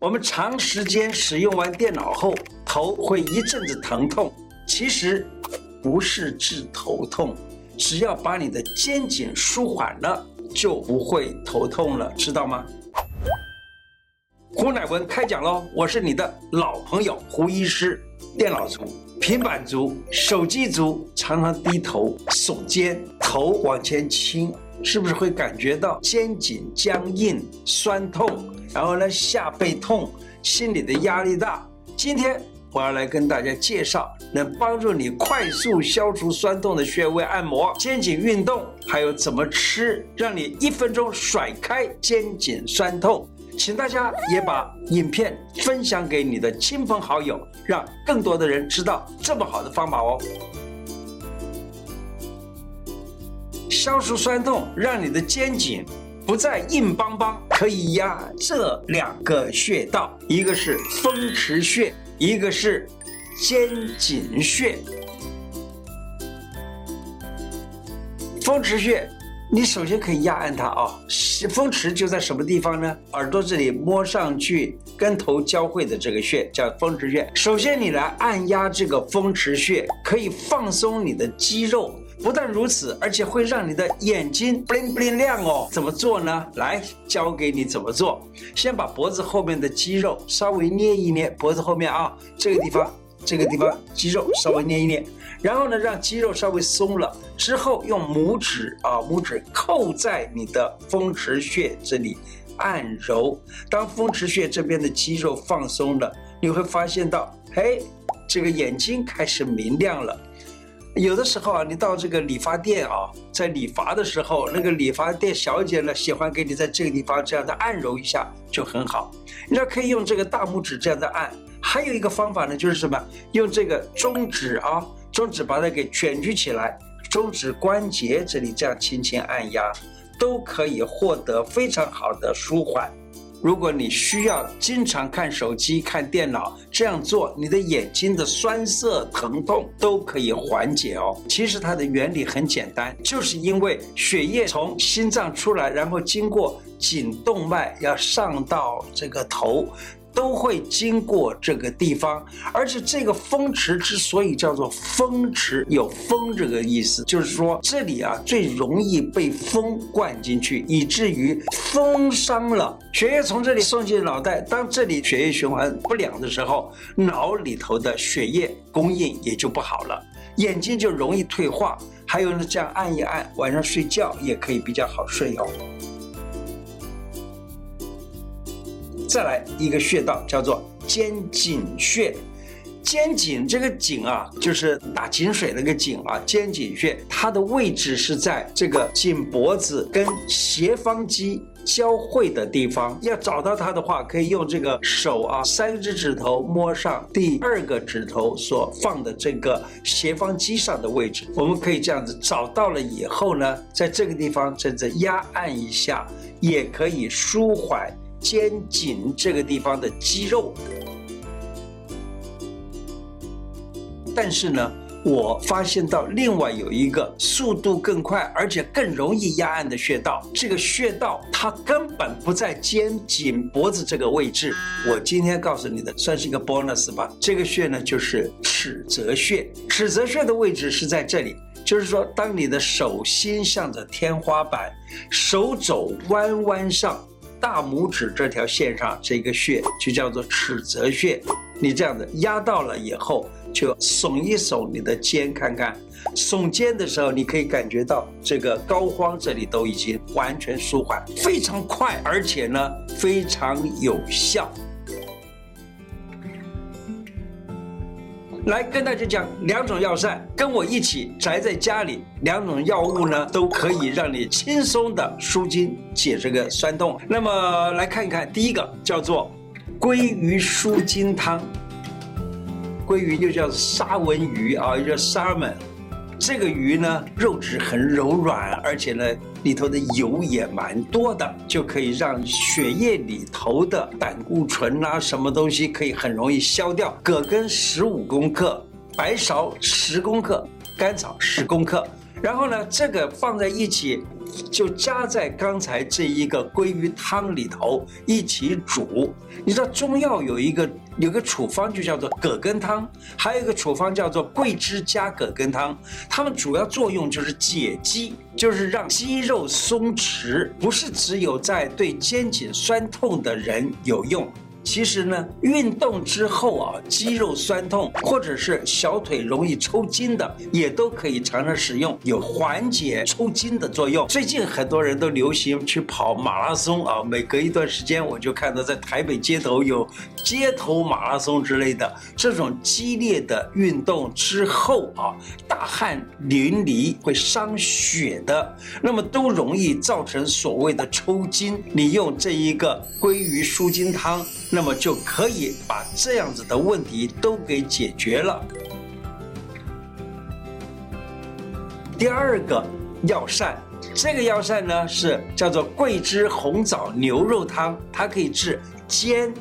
我们长时间使用完电脑后，头会一阵子疼痛。其实不是治头痛，只要把你的肩颈舒缓了，就不会头痛了，知道吗？胡乃文开讲喽！我是你的老朋友胡医师。电脑族、平板族、手机族，常常低头耸肩，头往前倾，是不是会感觉到肩颈僵硬、酸痛？然后呢，下背痛，心里的压力大。今天我要来跟大家介绍能帮助你快速消除酸痛的穴位按摩、肩颈运动，还有怎么吃，让你一分钟甩开肩颈酸痛。请大家也把影片分享给你的亲朋好友，让更多的人知道这么好的方法哦。消除酸痛，让你的肩颈不再硬邦邦，可以压这两个穴道，一个是风池穴，一个是肩颈穴。风池穴。你首先可以压按它啊、哦，风池就在什么地方呢？耳朵这里摸上去跟头交汇的这个穴叫风池穴。首先你来按压这个风池穴，可以放松你的肌肉。不但如此，而且会让你的眼睛 bling bling 亮哦。怎么做呢？来教给你怎么做。先把脖子后面的肌肉稍微捏一捏，脖子后面啊这个地方。这个地方肌肉稍微捏一捏，然后呢，让肌肉稍微松了之后，用拇指啊，拇指扣在你的风池穴这里按揉。当风池穴这边的肌肉放松了，你会发现到，嘿，这个眼睛开始明亮了。有的时候啊，你到这个理发店啊，在理发的时候，那个理发店小姐呢，喜欢给你在这个地方这样的按揉一下，就很好。你知道可以用这个大拇指这样的按。还有一个方法呢，就是什么？用这个中指啊，中指把它给卷曲起来，中指关节这里这样轻轻按压，都可以获得非常好的舒缓。如果你需要经常看手机、看电脑，这样做，你的眼睛的酸涩、疼痛都可以缓解哦。其实它的原理很简单，就是因为血液从心脏出来，然后经过颈动脉要上到这个头。都会经过这个地方，而且这个风池之所以叫做风池，有风这个意思，就是说这里啊最容易被风灌进去，以至于风伤了，血液从这里送进脑袋。当这里血液循环不良的时候，脑里头的血液供应也就不好了，眼睛就容易退化。还有呢，这样按一按，晚上睡觉也可以比较好睡哦。再来一个穴道叫做肩颈穴，肩颈这个颈啊，就是打井水那个井啊，肩颈穴，它的位置是在这个颈脖子跟斜方肌交汇的地方。要找到它的话，可以用这个手啊，三只指头摸上第二个指头所放的这个斜方肌上的位置。我们可以这样子找到了以后呢，在这个地方真的压按一下，也可以舒缓。肩颈这个地方的肌肉，但是呢，我发现到另外有一个速度更快，而且更容易压按的穴道。这个穴道它根本不在肩颈脖子这个位置。我今天告诉你的算是一个 bonus 吧。这个穴呢，就是尺泽穴。尺泽穴的位置是在这里，就是说，当你的手心向着天花板，手肘弯弯上。大拇指这条线上这个穴就叫做尺泽穴，你这样子压到了以后，就耸一耸你的肩，看看，耸肩的时候，你可以感觉到这个膏肓这里都已经完全舒缓，非常快，而且呢非常有效。来跟大家讲两种药膳，跟我一起宅在家里，两种药物呢都可以让你轻松的舒筋解这个酸痛。那么来看一看，第一个叫做鲑鱼舒筋汤，鲑鱼又叫沙文鱼啊，又叫 salmon。这个鱼呢，肉质很柔软，而且呢，里头的油也蛮多的，就可以让血液里头的胆固醇啊，什么东西可以很容易消掉。葛根十五公克，白芍十公克，甘草十公克，然后呢，这个放在一起，就加在刚才这一个鲑鱼汤里头一起煮。你知道中药有一个有个处方就叫做葛根汤，还有一个处方叫做桂枝加葛根汤。它们主要作用就是解肌，就是让肌肉松弛，不是只有在对肩颈酸痛的人有用。其实呢，运动之后啊，肌肉酸痛或者是小腿容易抽筋的，也都可以常常使用，有缓解抽筋的作用。最近很多人都流行去跑马拉松啊，每隔一段时间我就看到在台北街头有街头马拉松之类的这种激烈的运动之后啊，大汗淋漓会伤血的，那么都容易造成所谓的抽筋。你用这一个鲑鱼舒筋汤。那么就可以把这样子的问题都给解决了。第二个药膳，这个药膳呢是叫做桂枝红枣牛肉汤，它可以治肩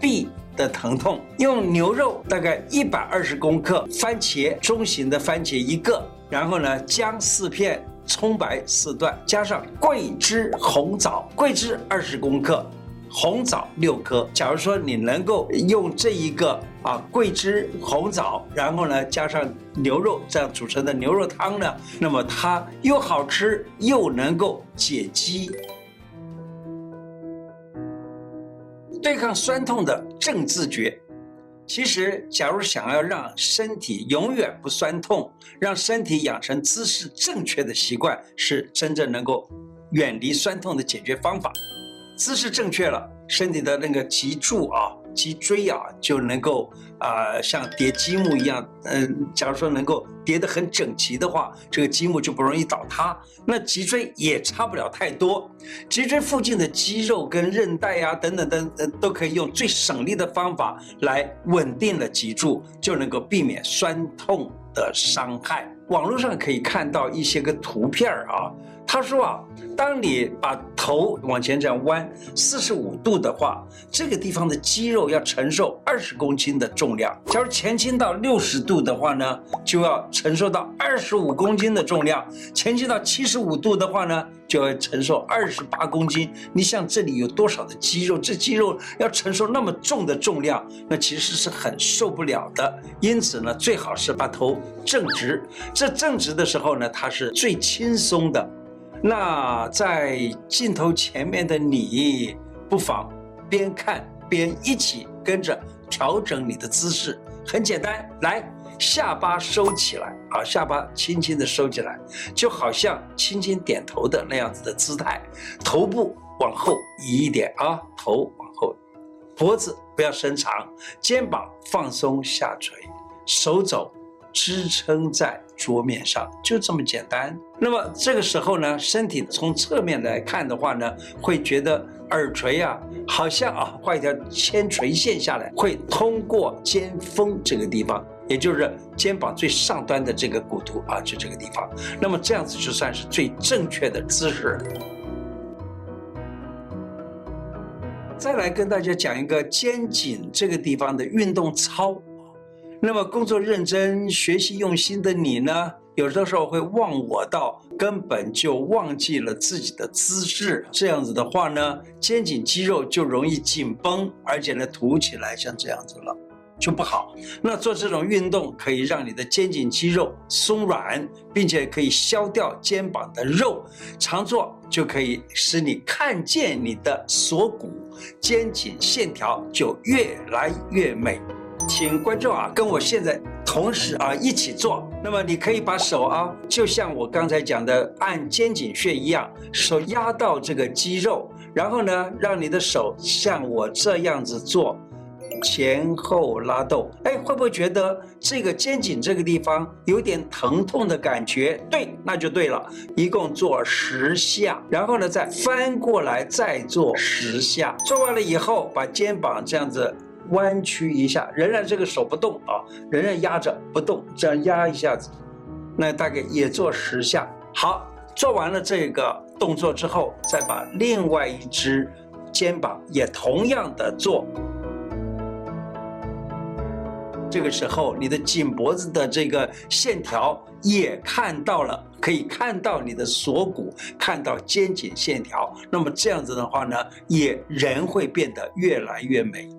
臂的疼痛。用牛肉大概一百二十公克，番茄中型的番茄一个，然后呢姜四片，葱白四段，加上桂枝红枣，桂枝二十公克。红枣六颗。假如说你能够用这一个啊桂枝红枣，然后呢加上牛肉这样煮成的牛肉汤呢，那么它又好吃又能够解肌。对抗酸痛的正自觉，其实假如想要让身体永远不酸痛，让身体养成姿势正确的习惯，是真正能够远离酸痛的解决方法。姿势正确了，身体的那个脊柱啊、脊椎啊，就能够啊、呃，像叠积木一样。嗯、假如说能够叠得很整齐的话，这个积木就不容易倒塌。那脊椎也差不了太多。脊椎附近的肌肉跟韧带啊，等等等，呃，都可以用最省力的方法来稳定了脊柱，就能够避免酸痛的伤害。网络上可以看到一些个图片啊。他说啊，当你把头往前这样弯四十五度的话，这个地方的肌肉要承受二十公斤的重量。假如前倾到六十度的话呢，就要承受到二十五公斤的重量；前倾到七十五度的话呢，就要承受二十八公斤。你想这里有多少的肌肉？这肌肉要承受那么重的重量，那其实是很受不了的。因此呢，最好是把头正直。这正直的时候呢，它是最轻松的。那在镜头前面的你，不妨边看边一起跟着调整你的姿势，很简单。来，下巴收起来，啊，下巴轻轻的收起来，就好像轻轻点头的那样子的姿态。头部往后移一点啊，头往后，脖子不要伸长，肩膀放松下垂，手肘支撑在桌面上，就这么简单。那么这个时候呢，身体从侧面来看的话呢，会觉得耳垂啊，好像啊画一条铅垂线下来，会通过肩峰这个地方，也就是肩膀最上端的这个骨头啊，就这个地方。那么这样子就算是最正确的姿势。再来跟大家讲一个肩颈这个地方的运动操。那么工作认真、学习用心的你呢，有的时候会忘我到根本就忘记了自己的姿势。这样子的话呢，肩颈肌肉就容易紧绷，而且呢凸起来，像这样子了，就不好。那做这种运动可以让你的肩颈肌肉松软，并且可以消掉肩膀的肉。常做就可以使你看见你的锁骨、肩颈线条就越来越美。请观众啊，跟我现在同时啊一起做。那么你可以把手啊，就像我刚才讲的按肩颈穴一样，手压到这个肌肉，然后呢，让你的手像我这样子做，前后拉动。哎，会不会觉得这个肩颈这个地方有点疼痛的感觉？对，那就对了。一共做十下，然后呢，再翻过来再做十下。做完了以后，把肩膀这样子。弯曲一下，仍然这个手不动啊，仍然压着不动，这样压一下子，那大概也做十下。好，做完了这个动作之后，再把另外一只肩膀也同样的做。这个时候，你的颈脖子的这个线条也看到了。可以看到你的锁骨，看到肩颈线条。那么这样子的话呢，也人会变得越来越美。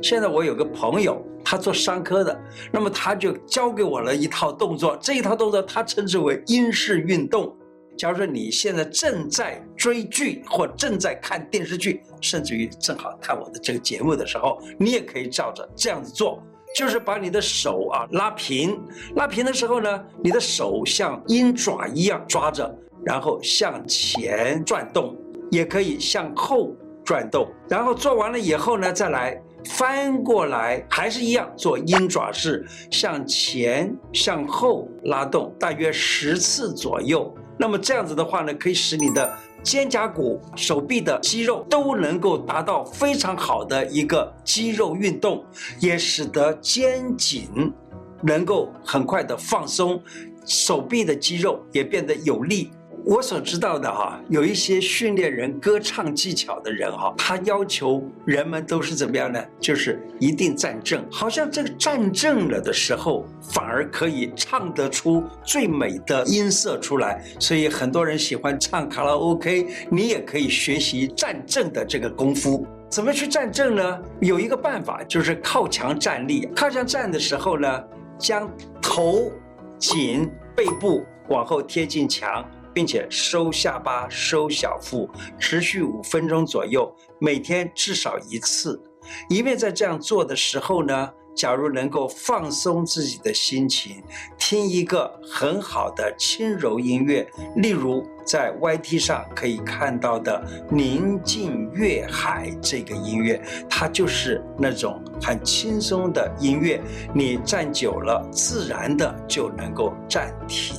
现在我有个朋友，他做商科的，那么他就教给我了一套动作，这一套动作他称之为英式运动。假如说你现在正在追剧或正在看电视剧，甚至于正好看我的这个节目的时候，你也可以照着这样子做，就是把你的手啊拉平，拉平的时候呢，你的手像鹰爪一样抓着，然后向前转动，也可以向后转动，然后做完了以后呢，再来。翻过来还是一样做鹰爪式，向前向后拉动，大约十次左右。那么这样子的话呢，可以使你的肩胛骨、手臂的肌肉都能够达到非常好的一个肌肉运动，也使得肩颈能够很快的放松，手臂的肌肉也变得有力。我所知道的哈，有一些训练人歌唱技巧的人哈，他要求人们都是怎么样呢？就是一定站正，好像这个站正了的时候，反而可以唱得出最美的音色出来。所以很多人喜欢唱卡拉 OK，你也可以学习站正的这个功夫。怎么去站正呢？有一个办法，就是靠墙站立。靠墙站的时候呢，将头颈背部往后贴近墙。并且收下巴、收小腹，持续五分钟左右，每天至少一次。因为在这样做的时候呢，假如能够放松自己的心情，听一个很好的轻柔音乐，例如在 YT 上可以看到的《宁静月海》这个音乐，它就是那种很轻松的音乐。你站久了，自然的就能够暂停，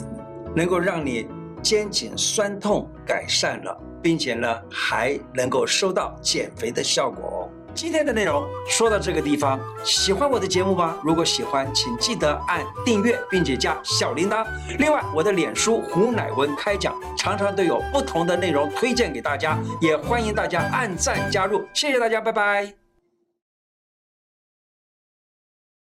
能够让你。肩颈酸痛改善了，并且呢，还能够收到减肥的效果哦。今天的内容说到这个地方，喜欢我的节目吗？如果喜欢，请记得按订阅，并且加小铃铛。另外，我的脸书胡乃文开讲常常都有不同的内容推荐给大家，也欢迎大家按赞加入。谢谢大家，拜拜。